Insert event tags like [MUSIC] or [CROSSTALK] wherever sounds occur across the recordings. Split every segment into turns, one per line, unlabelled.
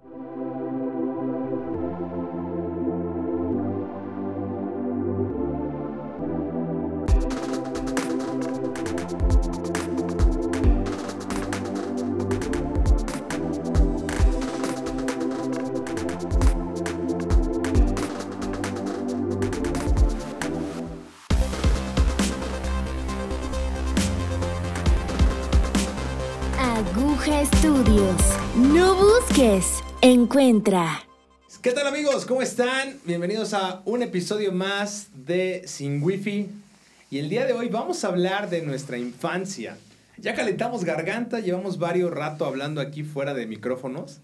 Thank you. Encuentra.
¿Qué tal amigos? ¿Cómo están? Bienvenidos a un episodio más de Sin Wifi. Y el día de hoy vamos a hablar de nuestra infancia. Ya calentamos garganta, llevamos varios rato hablando aquí fuera de micrófonos.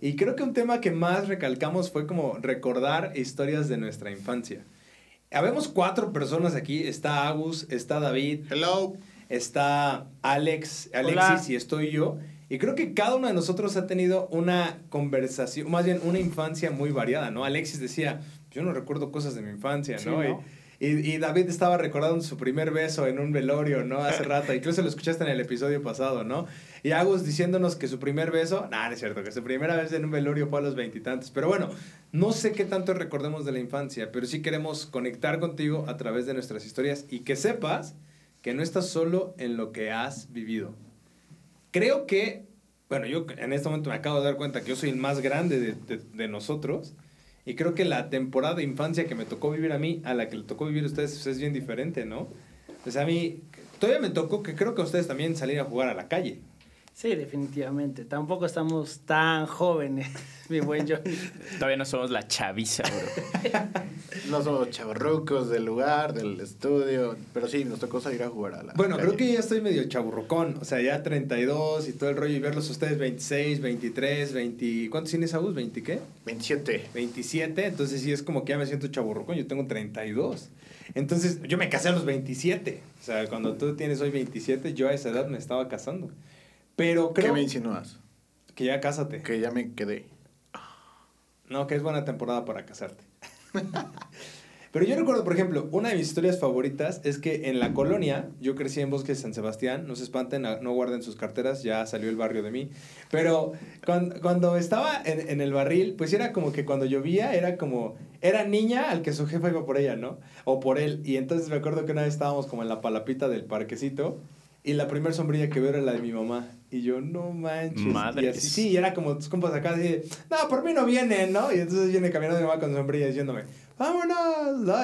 Y creo que un tema que más recalcamos fue como recordar historias de nuestra infancia. Habemos cuatro personas aquí. Está Agus, está David.
Hello.
Está Alex, Alexis
Hola.
y estoy yo. Y creo que cada uno de nosotros ha tenido una conversación, más bien una infancia muy variada, ¿no? Alexis decía, yo no recuerdo cosas de mi infancia,
Sí,
¿no?
¿no?
Y, y- David estaba recordando su primer beso en un velorio, ¿no? Hace [LAUGHS] rato. Incluso lo escuchaste en el episodio pasado, ¿no? Y Agus diciéndonos que su primer beso, nah, no es cierto, que su primera vez en un velorio fue a los veintitantos. Pero bueno, no sé qué tanto recordemos de la infancia, pero sí queremos conectar contigo a través de nuestras historias y que sepas que no estás solo en lo que has vivido. Creo que, bueno, yo en este momento me acabo de dar cuenta que yo soy el más grande de, de- nosotros y creo que la temporada de infancia que me tocó vivir a mí, a la que le tocó vivir a ustedes, pues, es bien diferente, ¿no? Pues a mí, todavía me tocó que creo que ustedes también salir a jugar a la calle.
Sí, definitivamente. Tampoco estamos tan jóvenes, [LAUGHS] mi buen Johnny.
Todavía no somos la chaviza, bro. [LAUGHS]
No somos chavorrucos del lugar, del estudio, pero sí, nos tocó salir a jugar a la
Bueno, creo que ya estoy medio chaburrucón, o sea, ya 32 y todo el rollo y verlos ustedes 26, 23, 20... ¿Cuántos tienes, Agus? ¿20 qué?
27.
27, entonces sí es como que ya me siento chaburrucón, yo tengo 32. Entonces, yo me casé a los 27. O sea, cuando tú tienes hoy 27, yo a esa edad me estaba casando. Pero
¿Qué
creo
me insinúas?
que ya cásate.
Que ya me quedé.
No, que es buena temporada para casarte. [LAUGHS] Pero yo recuerdo, por ejemplo, una de mis historias favoritas es que en la colonia, yo crecí en Bosque de San Sebastián, no se espanten, a- no guarden sus carteras, ya salió el barrio de mí. Pero cuando, cuando estaba en, en el barril, pues era como que cuando llovía, era como, era niña al que su jefa iba por ella, ¿no? O por él. Y entonces me acuerdo que una vez estábamos como en la palapita del parquecito. Y la primera sombrilla que veo era la de mi mamá. Y yo, no manches. Y
Madres.
así, sí, y era como tus compas acá, así de, no, por mí no vienen, ¿no? Y entonces viene caminando mi mamá con sombrilla diciéndome, vámonos. ¿no?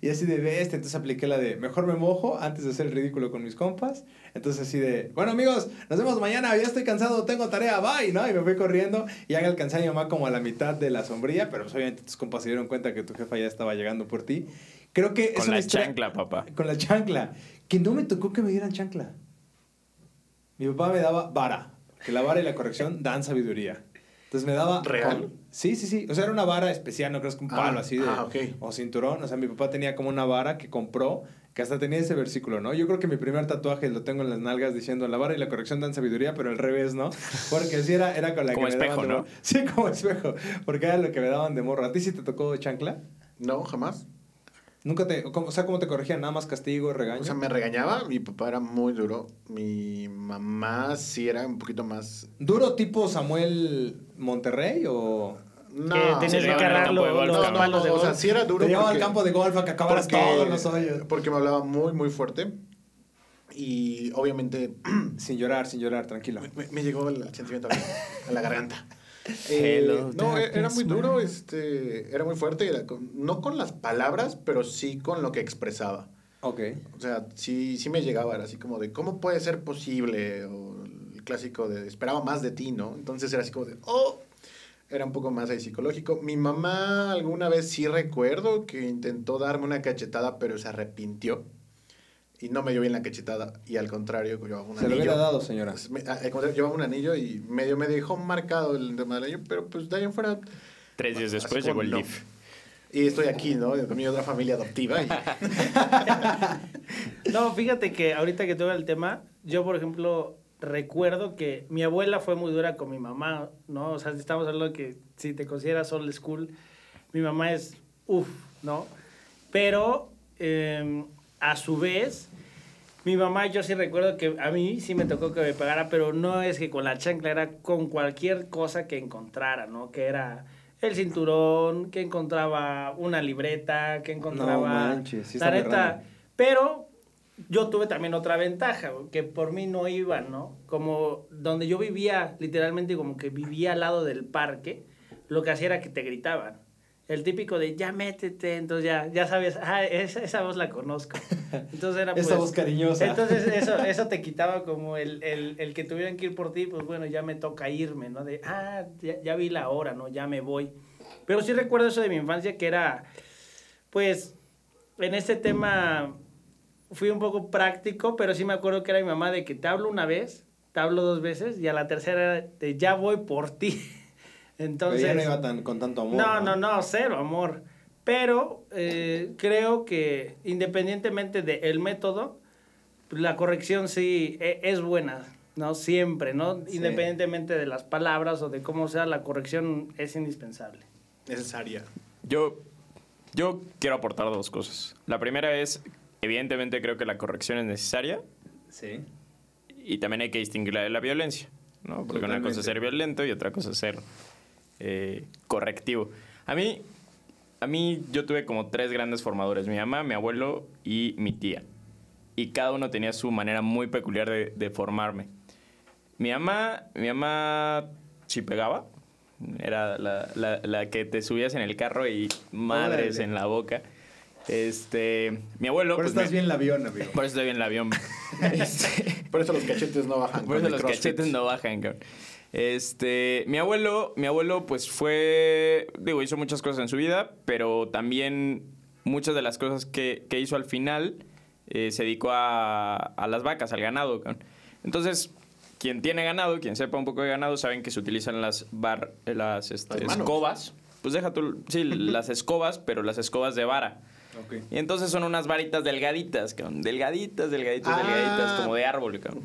Y así de bestia, entonces apliqué la de, mejor me mojo antes de hacer el ridículo con mis compas. Entonces así de, bueno amigos, nos vemos mañana, ya estoy cansado, tengo tarea, bye, ¿no? Y me fui corriendo y ya alcancé a mi mamá como a la mitad de la sombrilla, pero pues, obviamente tus compas se dieron cuenta que tu jefa ya estaba llegando por ti. Creo que es
Con
una
la chancla, papá.
Con la chancla. Que no me tocó que me dieran chancla. Mi papá me daba vara. Que la vara y la corrección dan sabiduría. Entonces me daba...
¿Real?
con- Sí, sí, sí. O sea, era una vara especial, no crees que un
Ah,
palo así de...
ah, ok.
O cinturón. O sea, mi papá tenía como una vara que compró, que hasta tenía ese versículo, ¿no? Yo creo que mi primer tatuaje lo tengo en las nalgas diciendo la vara y la corrección dan sabiduría, pero al revés, ¿no? [LAUGHS] Porque sí era, era con la
Como
que me
espejo,
daban de
¿no?
Sí, como espejo. Porque era lo que me daban de morro. ¿A ti sí te tocó chancla?
No, jamás.
Nunca te... ¿cómo- O sea, ¿cómo te corregían? ¿Nada más castigo, regaño?
O sea, me regañaba, mi papá era muy duro, mi mamá sí era un poquito más...
¿Duro tipo Samuel Monterrey o...?
No,
que tenías que
llevaban al
cargar
campo de
los,
golf,
los
no,
cabrón.
palos de
no, o sea, sí era duro
Te llevaba al campo de golf a que acabaras
porque-
todos los hoyos.
Porque me hablaba muy, muy fuerte y obviamente
Sin llorar, sin llorar, tranquilo.
Me, me llegó el sentimiento a la garganta. [LAUGHS] [LAUGHS] Eh, no, e- era muy duro, este, era muy fuerte, era con- no con las palabras, pero sí con lo que expresaba.
Ok.
O sea, sí, sí me llegaba, era así como de, ¿cómo puede ser posible? O el clásico de, esperaba más de ti, ¿no? Entonces era así como de, oh, era un poco más ahí psicológico. Mi mamá alguna vez sí recuerdo que intentó darme una cachetada, pero se arrepintió. Y no me dio bien la cachetada. Y al contrario, llevaba un
Se lo
anillo.
hubiera dado, señora.
Pues, me- al contrario, llevaba un anillo y medio me dejó marcado el tema del anillo, pero pues de ahí en fuera.
Tres días después llegó el. DIF.
Y estoy aquí, ¿no? Con mi otra familia adoptiva. y- [LAUGHS]
No, fíjate que ahorita que tuve el tema, yo, por ejemplo, recuerdo que mi abuela fue muy dura con mi mamá, ¿no? O sea, si estamos hablando de que si te consideras old school, mi mamá es uff, ¿no? Pero eh, a su vez, Mi mamá, yo sí recuerdo que a mí sí me tocó que me pegara, pero no es que con la chancla, era con cualquier cosa que encontrara, ¿no? Que era el cinturón, que encontraba una libreta, que encontraba...
manches, sí raro.
pero yo tuve también otra ventaja, que por mí no iban, ¿no? Como donde yo vivía, literalmente como que vivía al lado del parque, lo que hacía era que te gritaban. El típico de ya métete, entonces ya, ya sabes, ah, esa, esa voz la conozco. Entonces era [LAUGHS]
Esa
pues,
voz cariñosa.
Entonces [LAUGHS] eso, eso te quitaba como el, el, el que tuvieran que ir por ti, pues bueno, ya me toca irme, ¿no? De, ah, ya, ya vi la hora, ¿no? Ya me voy. Pero sí recuerdo eso de mi infancia que era, pues, en este tema fui un poco práctico, pero sí me acuerdo que era mi mamá de que te hablo una vez, te hablo dos veces, y a la tercera era de ya voy por ti. [LAUGHS] Entonces,
Pero ya no iba tan, con tanto amor.
no, no, no, cero amor. Pero eh, creo que independientemente del método, pues, la corrección sí e- es buena, ¿no? Siempre, ¿no?
Sí.
Independientemente de las palabras o de cómo sea, la corrección es indispensable.
Necesaria.
Yo, yo quiero aportar dos cosas. La primera es, evidentemente creo que la corrección es necesaria
Sí.
y también hay que distinguirla de la violencia, ¿no? Porque una cosa es ser violento y otra cosa es ser eh, correctivo. A mí, a mí yo tuve como tres grandes formadores, mi mamá, mi abuelo y mi tía. Y cada uno tenía su manera muy peculiar de, de formarme. Mi mamá, mi mamá sí pegaba. Era la, la- la que te subías en el carro y madres
Órale.
en la boca. Este, mi abuelo...
Por
pues,
eso estás
me-
bien el avión, amigo.
Por eso estoy bien en el avión. [LAUGHS] Este,
Por eso los cachetes no bajan.
por eso los
CrossFit.
cachetes no bajan, cabrón. Este, mi abuelo, mi abuelo pues fue, digo, hizo muchas cosas en su vida, pero también muchas de las cosas que, que hizo al final eh, se dedicó a, a las vacas, al ganado. Entonces, quien tiene ganado, quien sepa un poco de ganado, saben que se utilizan las, bar, eh, las, este,
Las
escobas. Pues deja tú, sí, [LAUGHS] las escobas, pero las escobas de vara. Y entonces son unas varitas delgaditas, cabrón. Delgaditas, delgaditas,
Ah.
delgaditas, como de árbol, cabrón.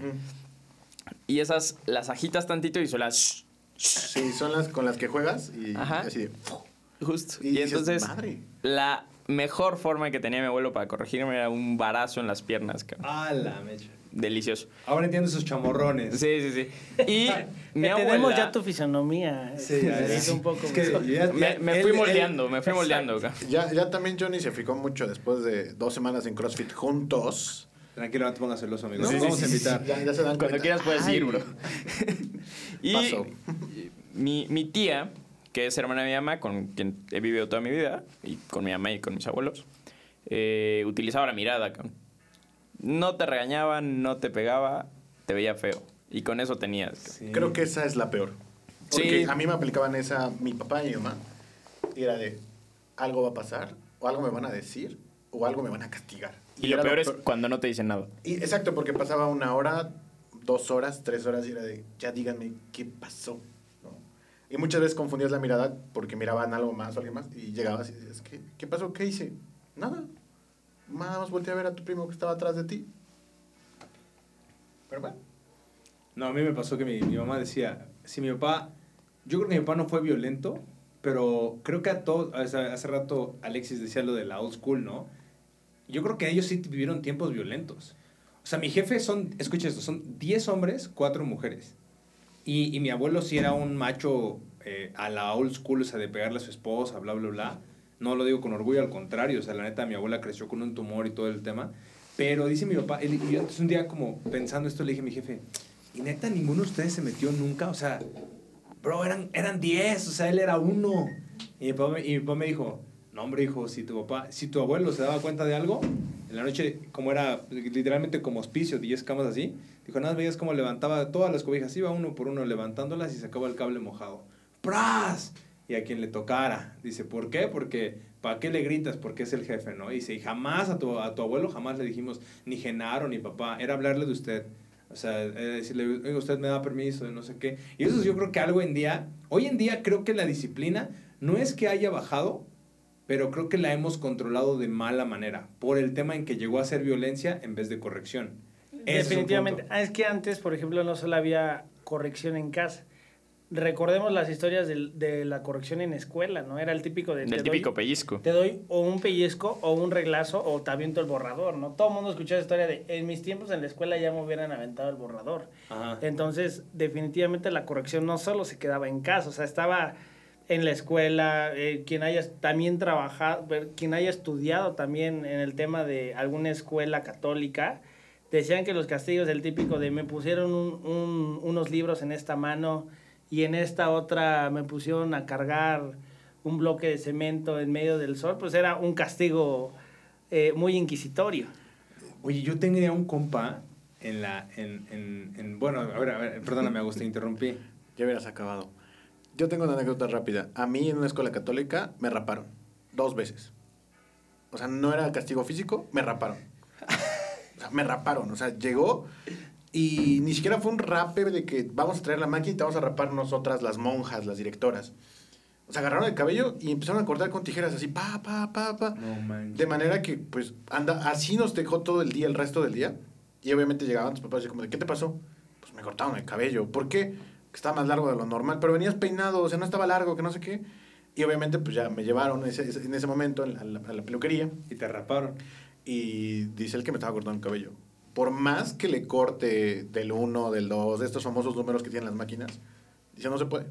Y esas las agitas tantito y son las...
Sí, son las con las que juegas y
Ajá.
así de...
Justo.
Y
Y,
dices,
entonces,
"Madre".
la mejor forma que tenía mi abuelo para corregirme era un barazo en las piernas, cabrón.
A la mecha.
Delicioso.
Ahora entiendo sus chamorrones.
Sí, sí, sí. Y [LAUGHS] mi
Eh, Tenemos
abuela...
ya tu fisonomía.
Sí,
este,
ya, ya.
es un poco
Es que
mejor.
ya-
Me,
ya-
me
él-
fui
él-
moldeando, me fui moldeando.
Ya, ya también Johnny se fijó mucho después de dos semanas en CrossFit juntos.
Tranquilo, no te pongas celoso, amigo.
Sí,
vamos
sí,
a
sí,
invitar.
Ya, ya se dan
Cuando
cuenta.
quieras puedes
Ay.
ir, bro. [LAUGHS] y
Paso.
mi, mi tía, que es hermana de mi mamá, con quien he vivido toda mi vida, y con mi mamá y con mis abuelos, eh, utilizaba la mirada. No te regañaba, no te pegaba, te veía feo. Y con eso tenías.
Sí.
Creo que esa es la peor. Porque
Sí.
a mí me aplicaban esa mi papá y mi mamá. Y era de, algo va a pasar, o algo me van a decir, o algo me van a castigar.
Y lo
era
peor es cuando no te dicen nada.
Y exacto, porque pasaba una hora, dos horas, tres horas y era de, ya díganme qué pasó. ¿no? Y muchas veces confundías la mirada porque miraban algo más o alguien más y llegabas y decías, ¿qué, qué pasó? ¿Qué hice? Nada. Nada más volteé a ver a tu primo que estaba atrás de ti. Pero bueno.
No, a mí me pasó que mi, mi mamá decía, si mi papá, yo creo que mi papá no fue violento, pero creo que a todos, hace, hace rato Alexis decía lo de la old school, ¿no? Yo creo que ellos sí vivieron tiempos violentos. O sea, mi jefe son, escucha esto, son 10 hombres, 4 mujeres. Y, y mi abuelo sí era un macho eh, a la old school, o sea, de pegarle a su esposa, bla, bla, bla. No lo digo con orgullo, al contrario. O sea, la neta, mi abuela creció con un tumor y todo el tema. Pero dice mi papá, él- yo entonces un día como pensando esto, le dije a mi jefe, y neta, ninguno de ustedes se metió nunca, o sea, bro, eran, eran 10, o sea, él era uno. Y mi, papá, y mi papá me dijo, no, hombre, hijo, si tu papá, si tu abuelo se daba cuenta de algo, en la noche, como era literalmente como hospicio, 10 camas así, dijo, nada, veías cómo levantaba todas las cobijas, iba uno por uno levantándolas y sacaba el cable mojado. ¡Pras! Y a quien le tocara. Dice, ¿por qué? Porque, ¿para qué le gritas? Porque es el jefe, ¿no? Dice, y jamás a tu, a tu abuelo jamás le dijimos ni Genaro ni papá, era hablarle de usted. O sea, era decirle, oiga, usted me da permiso, no sé qué. Y eso yo creo que algo en día, hoy en día creo que la disciplina no es que haya bajado, pero creo que la hemos controlado de mala manera, por el tema en que llegó a ser violencia en vez de corrección. Ese es
Definitivamente.
punto.
Ah, es que antes, por ejemplo, no solo había corrección en casa. recordemos las historias del- de, la corrección en escuela, ¿no? Era el típico de... te doy-
típico pellizco.
Te doy o un pellizco o un reglazo o te aviento el borrador, ¿no? Todo el mundo escuchó esa historia de en mis tiempos en la escuela ya me hubieran aventado el borrador.
Ajá.
Entonces, definitivamente la corrección no solo se quedaba en casa, o sea, estaba en la escuela, eh, quien haya también trabajado, quien haya estudiado también en el tema de alguna escuela católica, decían que los castigos, el típico de me pusieron un- un- unos libros en esta mano y en esta otra me pusieron a cargar un bloque de cemento en medio del sol, pues era un castigo eh, muy inquisitorio.
Oye, yo tenía un compa en la. En, en, en- bueno, a ver, a ver, perdóname, Agustín, interrumpí.
Ya hubieras acabado. Yo tengo una anécdota rápida. A mí en una escuela católica me raparon. Dos veces. O sea, no era castigo físico, me raparon. O sea, me raparon. O sea, llegó y ni siquiera fue un rape de que vamos a traer la máquina y te vamos a rapar nosotras, las monjas, las directoras. O sea, agarraron el cabello y empezaron a cortar con tijeras así, pa, pa, pa, pa.
No manches.
De manera que, pues, anda, así nos dejó todo el día, el resto del día. Y obviamente llegaban tus papás y como, de, ¿qué te pasó? Pues me cortaron el cabello. ¿Por qué? Que estaba más largo de lo normal. Pero venías peinado, o sea, no estaba largo, que no sé qué. Y obviamente, pues ya me llevaron ese- ese- en ese momento a la, a la peluquería.
Y te raparon.
Y dice el que me estaba cortando el cabello. Por más que le corte del 1, del 2, de estos famosos números que tienen las máquinas, dice, no se puede.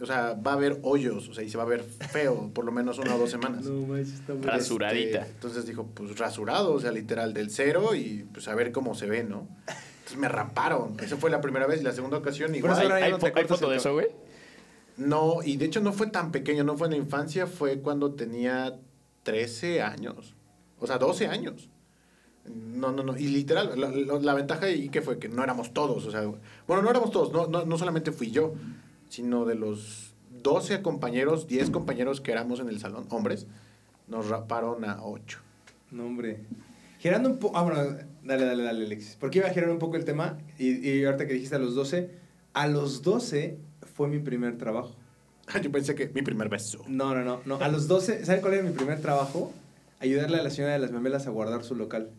O sea, va a haber hoyos, o sea, y se va a ver feo por lo menos una o dos semanas. [LAUGHS]
No manches, está muy.
Ras- Rasuradita.
Este, entonces dijo, pues rasurado, o sea, literal, del cero y pues a ver cómo se ve, ¿no? Entonces me raparon. Esa fue la primera vez y la segunda ocasión igual.
¿Hay, hay
no te
hay foto de eso, güey?
No, y de hecho no fue tan pequeño, no fue en la infancia, fue cuando tenía 13 años. O sea, 12 años. No, no, no. Y literal, la, la- la ventaja y que fue que no éramos todos. O sea, bueno, no éramos todos, no, no, no solamente fui yo, sino de los 12 compañeros, 10 compañeros que éramos en el salón, hombres, nos raparon a 8.
No, hombre. Girando un poco. Ah, bueno, dale, dale, dale, Alexis. Porque iba a girar un poco el tema. Y, y ahorita que dijiste a los 12, a los 12 fue mi primer trabajo.
Yo pensé que mi primer beso.
No, no, no. no. A los 12, ¿saben cuál era mi primer trabajo? Ayudarle a la señora de las memelas a guardar su local.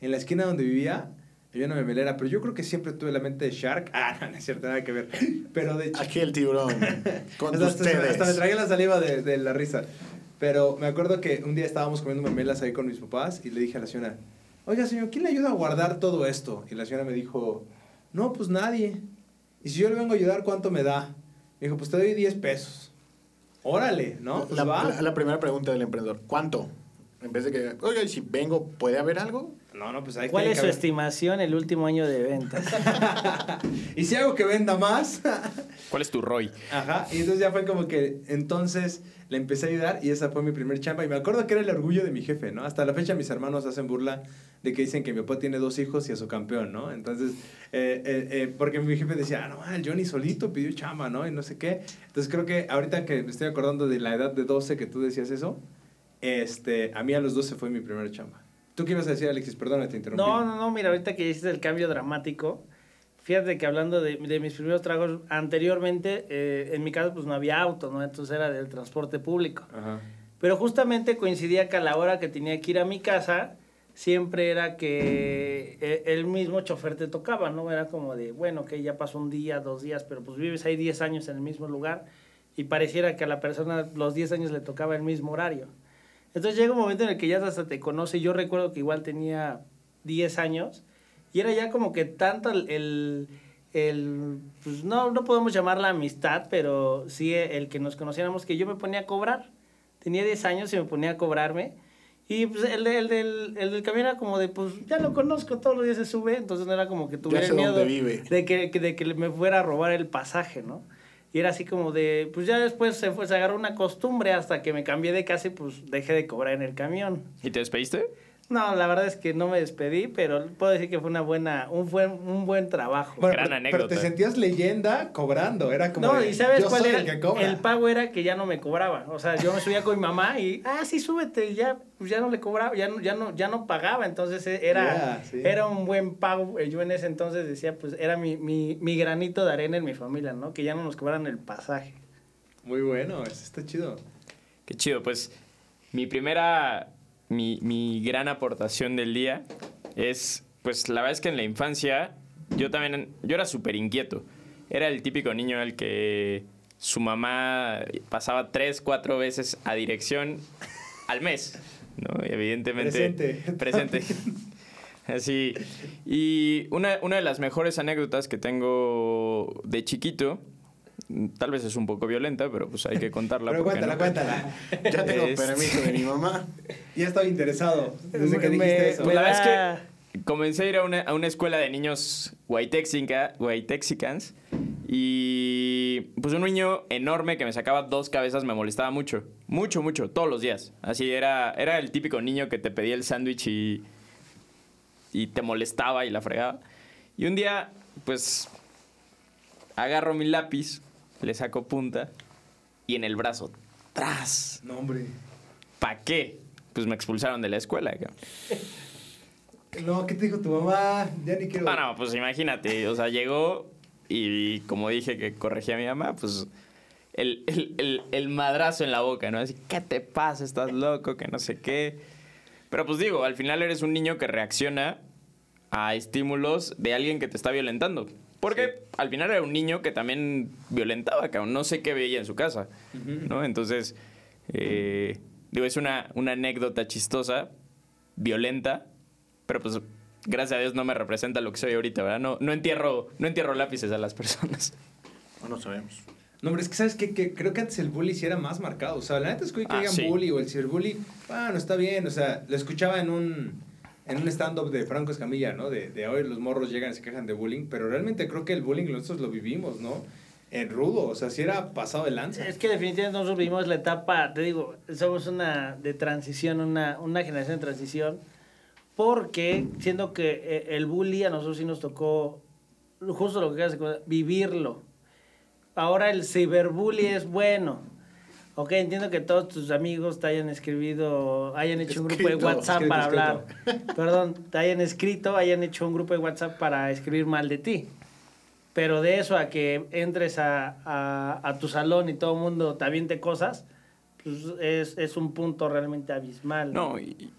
En la esquina donde vivía, había una memelera, pero yo creo que siempre tuve la mente de Shark. Ah, no, no es cierto, nada que ver. Pero de chico.
Aquí el tiburón. [LAUGHS] Con
Hasta, hasta-
ustedes.
hasta me tragué la saliva de, de la risa. Pero me acuerdo que un día estábamos comiendo memelas ahí con mis papás y le dije a la señora, oiga señor, ¿quién le ayuda a guardar todo esto? Y la señora me dijo, no, pues nadie. Y si yo le vengo a ayudar, ¿cuánto me da? Me dijo, pues te doy 10 pesos. Órale, ¿no? Pues
la,
va.
la- la primera pregunta del emprendedor. ¿Cuánto? En vez de que, oiga, y si vengo, ¿puede haber algo?
No, no, pues ahí
¿Cuál es
que
su
haber-
estimación el último año de ventas? [LAUGHS]
y si hago que venda más.
¿Cuál es tu ROI?
Ajá, y entonces ya fue como que entonces le empecé a ayudar y esa fue mi primer chamba. Y me acuerdo que era el orgullo de mi jefe, ¿no? Hasta la fecha mis hermanos hacen burla de que dicen que mi papá tiene dos hijos y es su campeón, ¿no? Entonces, eh, eh, eh, porque mi jefe decía, ah, no, el Johnny solito pidió chamba, ¿no? Y no sé qué. Entonces creo que ahorita que me estoy acordando de la edad de 12 que tú decías eso, este, a mí a los 12 fue mi primer chamba. ¿Tú qué ibas a decir, Alexis? Perdona, te interrumpí.
No, no, no, mira, ahorita que hiciste el cambio dramático, fíjate que hablando de, de mis primeros tragos, anteriormente, eh, en mi caso, pues no había auto, ¿no? Entonces era del transporte público.
Ajá.
Pero justamente coincidía que a la hora que tenía que ir a mi casa, siempre era que eh, el mismo chofer te tocaba, ¿no? Era como de, bueno, que ya pasó un día, dos días, pero pues vives ahí 10 años en el mismo lugar y pareciera que a la persona los 10 años le tocaba el mismo horario. Entonces llega un momento en el que ya hasta te conoce. Yo recuerdo que igual tenía 10 años y era ya como que tanto el, el, el, pues no, no podemos llamarla amistad, pero sí el que nos conociéramos, que yo me ponía a cobrar. Tenía 10 años y me ponía a cobrarme. Y pues el, de- el, del, el del camión era como de, pues ya lo conozco, todos los días se sube, entonces no era como que tuviera miedo
vive.
de que- de que me fuera a robar el pasaje, ¿no? Y era así como de, pues ya después se, fue, se agarró una costumbre hasta que me cambié de casa y pues dejé de cobrar en el camión.
¿Y te despediste?
No, la verdad es que no me despedí, pero puedo decir que fue una buena, un buen, un buen trabajo.
Bueno,
Gran
pero,
anécdota.
pero te sentías leyenda cobrando, era como
no,
de,
y ¿sabes
yo
cuál
soy
era?
el que cobra.
El pago era que ya no me cobraba. O sea, yo me subía con mi mamá y, ah, sí, súbete, y ya, pues ya no le cobraba, ya no, ya no, ya no pagaba. Entonces eh, era,
sí.
era un buen pago. Eh, Yo en ese entonces decía, pues era mi, mi, mi granito de arena en mi familia, ¿no? Que ya no nos cobraran el pasaje.
Muy bueno, eso está chido.
Qué chido, pues mi primera, mi, mi gran aportación del día es, pues la verdad es que en la infancia yo también, yo era súper inquieto. Era el típico niño al que su mamá pasaba tres, cuatro veces a dirección al mes, ¿no? Y evidentemente...
Presente.
Presente. [LAUGHS] Así. Y una, una de las mejores anécdotas que tengo de chiquito, tal vez es un poco violenta, pero pues hay que [LAUGHS] contarla.
Pero cuéntala,
no?
cuéntala.
Ya tengo
Es-
permiso de mi mamá. [LAUGHS]
Ya estoy interesado desde que
Me-
dijiste eso.
Pues la verdad
da-
es que comencé a ir a una, a una escuela de niños guaitexicans y pues un niño enorme que me sacaba dos cabezas me molestaba mucho, mucho, mucho, todos los días. Así era, era el típico niño que te pedía el sándwich y, y te molestaba y la fregaba. Y un día, pues, agarro mi lápiz, le saco punta y en el brazo, ¡tras!
No, hombre.
¿Pa' qué? Pues me expulsaron de la escuela. cabrón.
No, ¿qué te dijo tu mamá? Ya ni quiero.
Ah, no, pues imagínate, o sea, llegó y como dije que corregía a mi mamá, pues el, el, el, el madrazo en la boca, ¿no? Así, ¿qué te pasa? ¿Estás loco? Que no sé qué. Pero pues digo, al final eres un niño que reacciona a estímulos de alguien que te está violentando. Porque al final era un niño que también violentaba, cabrón. No sé qué veía en su casa, ¿no? Entonces, eh, digo, es una, una anécdota chistosa, violenta, pero pues gracias a Dios no me representa lo que soy ahorita, ¿verdad? No, no, entierro, no entierro lápices a las personas.
No lo sabemos.
No, hombre, es que sabes qué? que creo que antes el bully sí era más marcado. O sea, la neta es que hoy que
Ah,
digan
sí.
bully o el ciberbully, bueno, está bien. O sea, lo escuchaba en un, en un stand-up de Franco Escamilla, ¿no? De, de hoy los morros llegan y se quejan de bullying, pero realmente creo que el bullying nosotros lo vivimos, ¿no? En rudo, o sea, si era pasado de lanza.
Es que definitivamente nosotros vivimos la etapa, te digo, somos una de transición, una, una generación de transición, porque siendo que eh, el bully a nosotros sí nos tocó, justo lo que quieras vivirlo. Ahora el ciberbully es bueno. Ok, entiendo que todos tus amigos te hayan escribido, hayan hecho un grupo de
Escrito,
WhatsApp
escrito,
para hablar. Perdón, te hayan escrito, hayan hecho un grupo de WhatsApp para escribir mal de ti. Pero de eso a que entres a, a, a tu salón y todo el mundo te aviente cosas, pues es, es un punto realmente abismal.
No, y, y-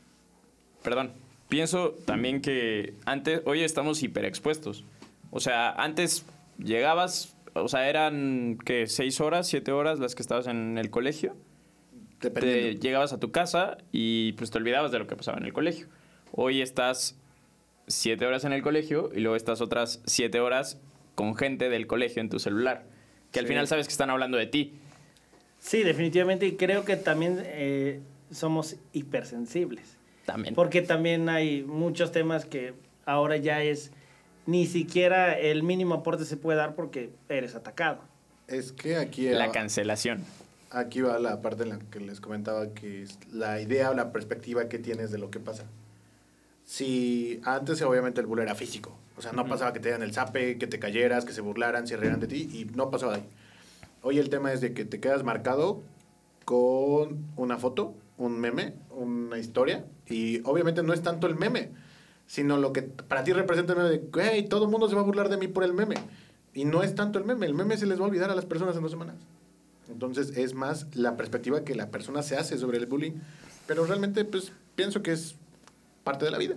perdón. Pienso también que antes, hoy estamos hiperexpuestos. O sea, antes llegabas, o sea, eran, ¿qué? ¿Seis horas, siete horas las que estabas en el colegio? te llegabas a tu casa y pues te olvidabas de lo que pasaba en el colegio. Hoy estás siete horas en el colegio y luego estás otras siete horas con gente del colegio en tu celular. Que al
Sí.
final sabes que están hablando de ti.
Sí, definitivamente, y creo que también eh, somos hipersensibles.
También.
Porque también hay muchos temas que ahora ya es ni siquiera el mínimo aporte se puede dar porque eres atacado.
Es que aquí,
La cancelación.
aquí va la parte en la que les comentaba que es la idea o la perspectiva que tienes de lo que pasa. Si antes obviamente el bullying era físico, o sea, no pasaba que te dieran el zape, que te cayeras, que se burlaran, se rieran de ti y no pasaba de ahí. Hoy el tema es de que te quedas marcado con una foto, un meme, una historia y obviamente no es tanto el meme, sino lo que para ti representa el meme de, güey, todo el mundo se va a burlar de mí por el meme. Y no es tanto el meme, el meme se les va a olvidar a las personas en dos semanas. Entonces es más la perspectiva que la persona se hace sobre el bullying. Pero realmente pues pienso que es parte de la vida.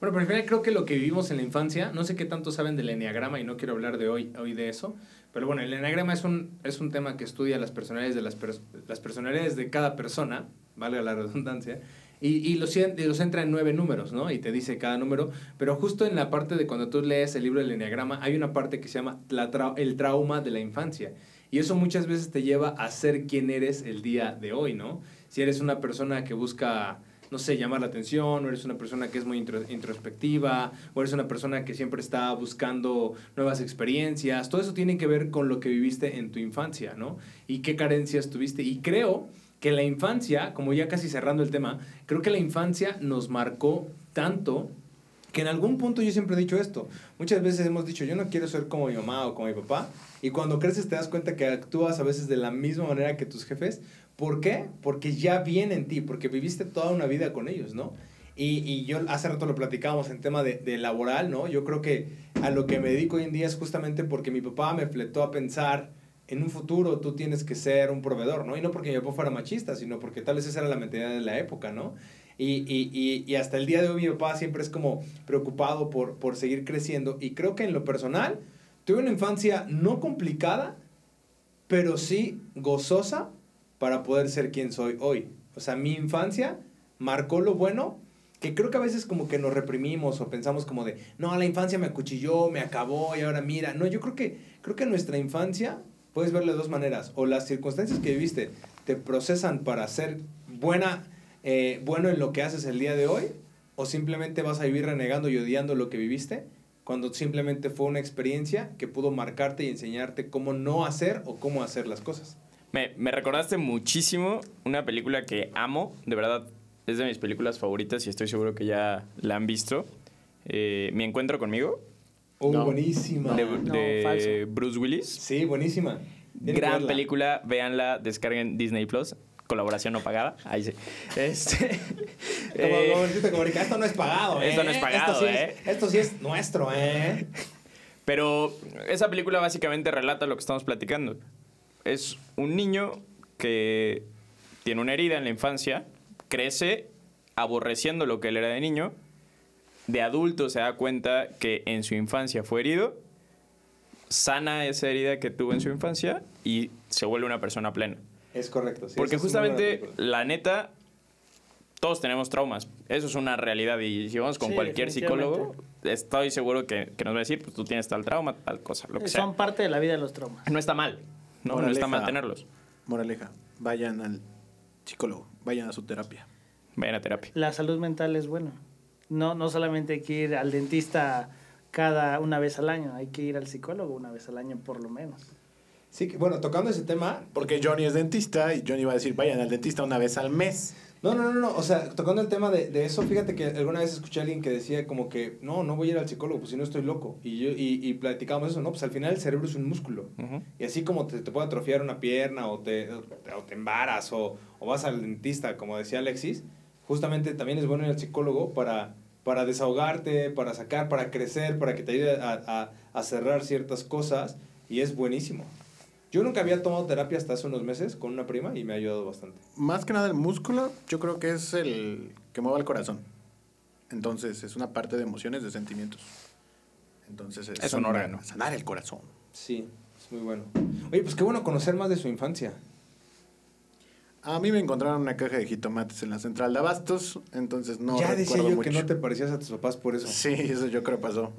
Bueno, pero al final creo que lo que vivimos en la infancia, no sé qué tanto saben del enneagrama y no quiero hablar de hoy, hoy de eso, pero bueno, el enneagrama es un, es un tema que estudia las personalidades de las, las personalidades de cada persona, valga la redundancia, y, y los, los entra en nueve números, ¿no? Y te dice cada número, pero justo en la parte de cuando tú lees el libro del enneagrama, hay una parte que se llama la trau- el trauma de la infancia. Y eso muchas veces te lleva a ser quien eres el día de hoy, ¿no? Si eres una persona que busca no sé, llamar la atención, o eres una persona que es muy intro- introspectiva, o eres una persona que siempre está buscando nuevas experiencias. Todo eso tiene que ver con lo que viviste en tu infancia, ¿no? Y qué carencias tuviste. Y creo que la infancia, como ya casi cerrando el tema, creo que la infancia nos marcó tanto que en algún punto yo siempre he dicho esto. Muchas veces hemos dicho, yo no quiero ser como mi mamá o como mi papá. Y cuando creces te das cuenta que actúas a veces de la misma manera que tus jefes. ¿Por qué? Porque ya viene en ti, porque viviste toda una vida con ellos, ¿no? Y, y yo hace rato lo platicábamos en tema de, de laboral, ¿no? Yo creo que a lo que me dedico hoy en día es justamente porque mi papá me fletó a pensar en un futuro tú tienes que ser un proveedor, ¿no? Y no porque mi papá fuera machista, sino porque tal vez esa era la mentalidad de la época, ¿no? Y, y, y, y hasta el día de hoy mi papá siempre es como preocupado por, por seguir creciendo. Y creo que en lo personal tuve una infancia no complicada, pero sí gozosa para poder ser quien soy hoy. O sea, mi infancia marcó lo bueno, que creo que a veces como que nos reprimimos o pensamos como de, no, la infancia me acuchilló, me acabó y ahora mira. No, yo creo que, creo que nuestra infancia puedes verla de dos maneras. O las circunstancias que viviste te procesan para ser buena, eh, bueno en lo que haces el día de hoy, o simplemente vas a vivir renegando y odiando lo que viviste cuando simplemente fue una experiencia que pudo marcarte y enseñarte cómo no hacer o cómo hacer las cosas.
Me, me recordaste muchísimo una película que amo, de verdad, es de mis películas favoritas y estoy seguro que ya la han visto. Eh, Mi encuentro conmigo,
Oh,
No.
buenísima.
de,
No,
de
falso.
Bruce Willis.
Sí, buenísima. Tienen
Gran película, véanla, descarguen Disney Plus. Colaboración no pagada. Ahí sí. Este, [LAUGHS]
Como,
eh,
como como esto no es pagado, ¿eh? [LAUGHS]
Esto no es pagado,
esto sí
¿eh?
Es, esto sí es nuestro, ¿eh? [LAUGHS]
Pero esa película básicamente relata lo que estamos platicando. Es un niño que tiene una herida en la infancia, crece aborreciendo lo que él era de niño, de adulto se da cuenta que en su infancia fue herido, sana esa herida que tuvo en su infancia y se vuelve una persona plena.
Es correcto. sí,
Porque
buena
justamente, la neta, todos tenemos traumas. Eso es una realidad. Y si vamos con
Sí,
cualquier psicólogo, estoy seguro que, que nos va a decir, pues tú tienes tal trauma, tal cosa, lo que sea.
Son parte de la vida de los traumas.
No está mal. No, no está mal tenerlos.
Moraleja, vayan al psicólogo, vayan a su terapia.
Vayan a terapia.
La salud mental es bueno. No, no solamente hay que ir al dentista cada una vez al año, hay que ir al psicólogo una vez al año por lo menos.
Sí, que, bueno, tocando ese tema,
Porque Johnny es dentista y Johnny va a decir, vayan al dentista una vez al mes.
No, no, no, no, o sea, tocando el tema de, de eso, fíjate que alguna vez escuché a alguien que decía como que, no, no voy a ir al psicólogo, pues si no estoy loco. Y, yo, y, y platicábamos eso, no, pues al final el cerebro es un músculo. Y así como te, te puede atrofiar una pierna o te, o te embaras o, o vas al dentista, como decía Alexis, justamente también es bueno ir al psicólogo para, para desahogarte, para sacar, para crecer, para que te ayude a, a, a cerrar ciertas cosas y es buenísimo. Yo nunca había tomado terapia hasta hace unos meses con una prima y me ha ayudado bastante.
Más que nada el músculo, yo creo que es el que mueve el corazón. Entonces, es una parte de emociones, de sentimientos. Entonces,
Es un
sanar-
órgano.
Sanar el corazón.
Sí, es muy bueno. Oye, pues qué bueno conocer más de su infancia.
A mí me encontraron una caja de jitomates en la central de Abastos, entonces no
ya decía yo
mucho.
que no te parecías a tus papás por eso.
Sí, eso yo creo pasó.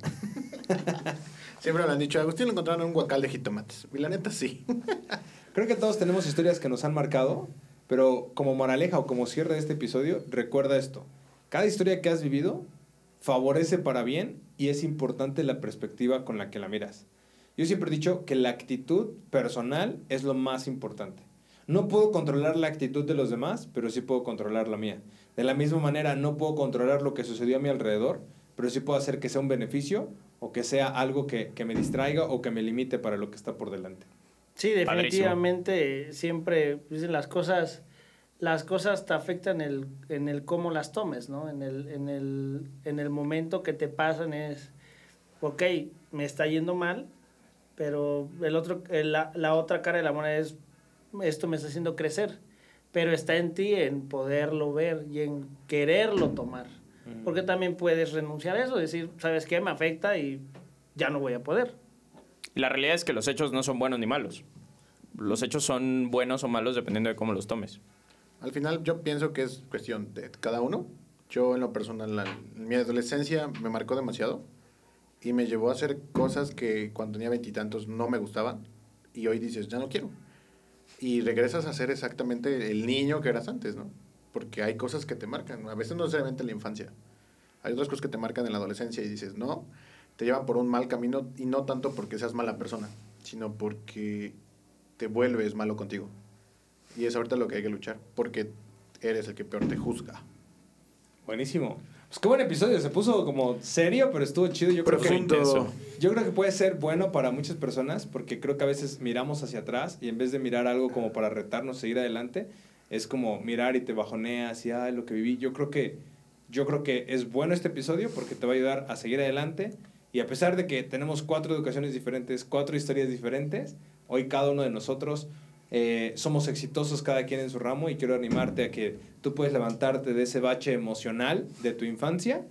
[LAUGHS] Siempre me han dicho, Agustín lo encontraron en un guacal de jitomates. Y la neta sí. [LAUGHS]
Creo que todos tenemos historias que nos han marcado, pero como moraleja o como cierre de este episodio, recuerda esto. Cada historia que has vivido favorece para bien y es importante la perspectiva con la que la miras. Yo siempre he dicho que la actitud personal es lo más importante. No puedo controlar la actitud de los demás, pero sí puedo controlar la mía. De la misma manera, no puedo controlar lo que sucedió a mi alrededor, pero sí puedo hacer que sea un beneficio o que sea algo que, que me distraiga o que me limite para lo que está por delante.
Sí,
Padrísimo.
definitivamente siempre dicen las cosas las cosas te afectan en el, en el cómo las tomes, ¿no? En el, en, el, en el momento que te pasan es, ok, me está yendo mal, pero el otro, el- la, la otra cara de la moneda es, esto me está haciendo crecer, pero está en ti en poderlo ver y en quererlo tomar, porque también puedes renunciar a eso, decir, ¿sabes qué? Me afecta y ya no voy a poder.
Y la realidad es que los hechos no son buenos ni malos. Los hechos son buenos o malos dependiendo de cómo los tomes.
Al final yo pienso que es cuestión de cada uno. Yo en lo personal, la- mi adolescencia me marcó demasiado y me llevó a hacer cosas que cuando tenía veintitantos no me gustaban y hoy dices, ya no quiero. Y regresas a ser exactamente el niño que eras antes, ¿no? Porque hay cosas que te marcan, a veces no necesariamente en la infancia. Hay otras cosas que te marcan en la adolescencia y dices, no, te llevan por un mal camino y no tanto porque seas mala persona, sino porque te vuelves malo contigo. Y es ahorita lo que hay que luchar, porque eres el que peor te juzga.
Buenísimo. Pues qué buen episodio. Se puso como serio, pero estuvo chido. Yo creo, que,
Profundo.
yo creo que puede ser bueno para muchas personas porque creo que a veces miramos hacia atrás y en vez de mirar algo como para retarnos, seguir adelante, es como mirar y te bajoneas y ay, lo que viví. Yo creo que yo creo que es bueno este episodio porque te va a ayudar a seguir adelante y a pesar de que tenemos cuatro educaciones diferentes, cuatro historias diferentes, hoy cada uno de nosotros eh, somos exitosos cada quien en su ramo y quiero animarte a que tú puedes levantarte de ese bache emocional de tu infancia.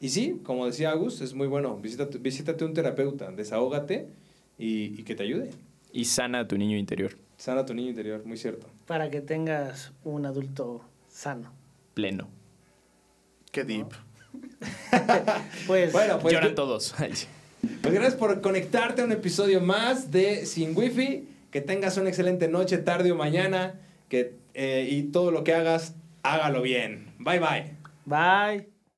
Y sí, como decía Agus, es muy bueno, visítate, visítate un terapeuta, desahógate y, y que te ayude.
Y sana a tu niño interior.
Sana tu niño interior, muy cierto.
Para que tengas un adulto sano.
Pleno.
Qué deep. [LAUGHS]
Pues,
Bueno, pues,
Lloran todos. [LAUGHS]
Pues gracias por conectarte a un episodio más de Sin Wifi. Que tengas una excelente noche, tarde o mañana. Que, eh, y todo lo que hagas, hágalo bien. Bye bye.
bye.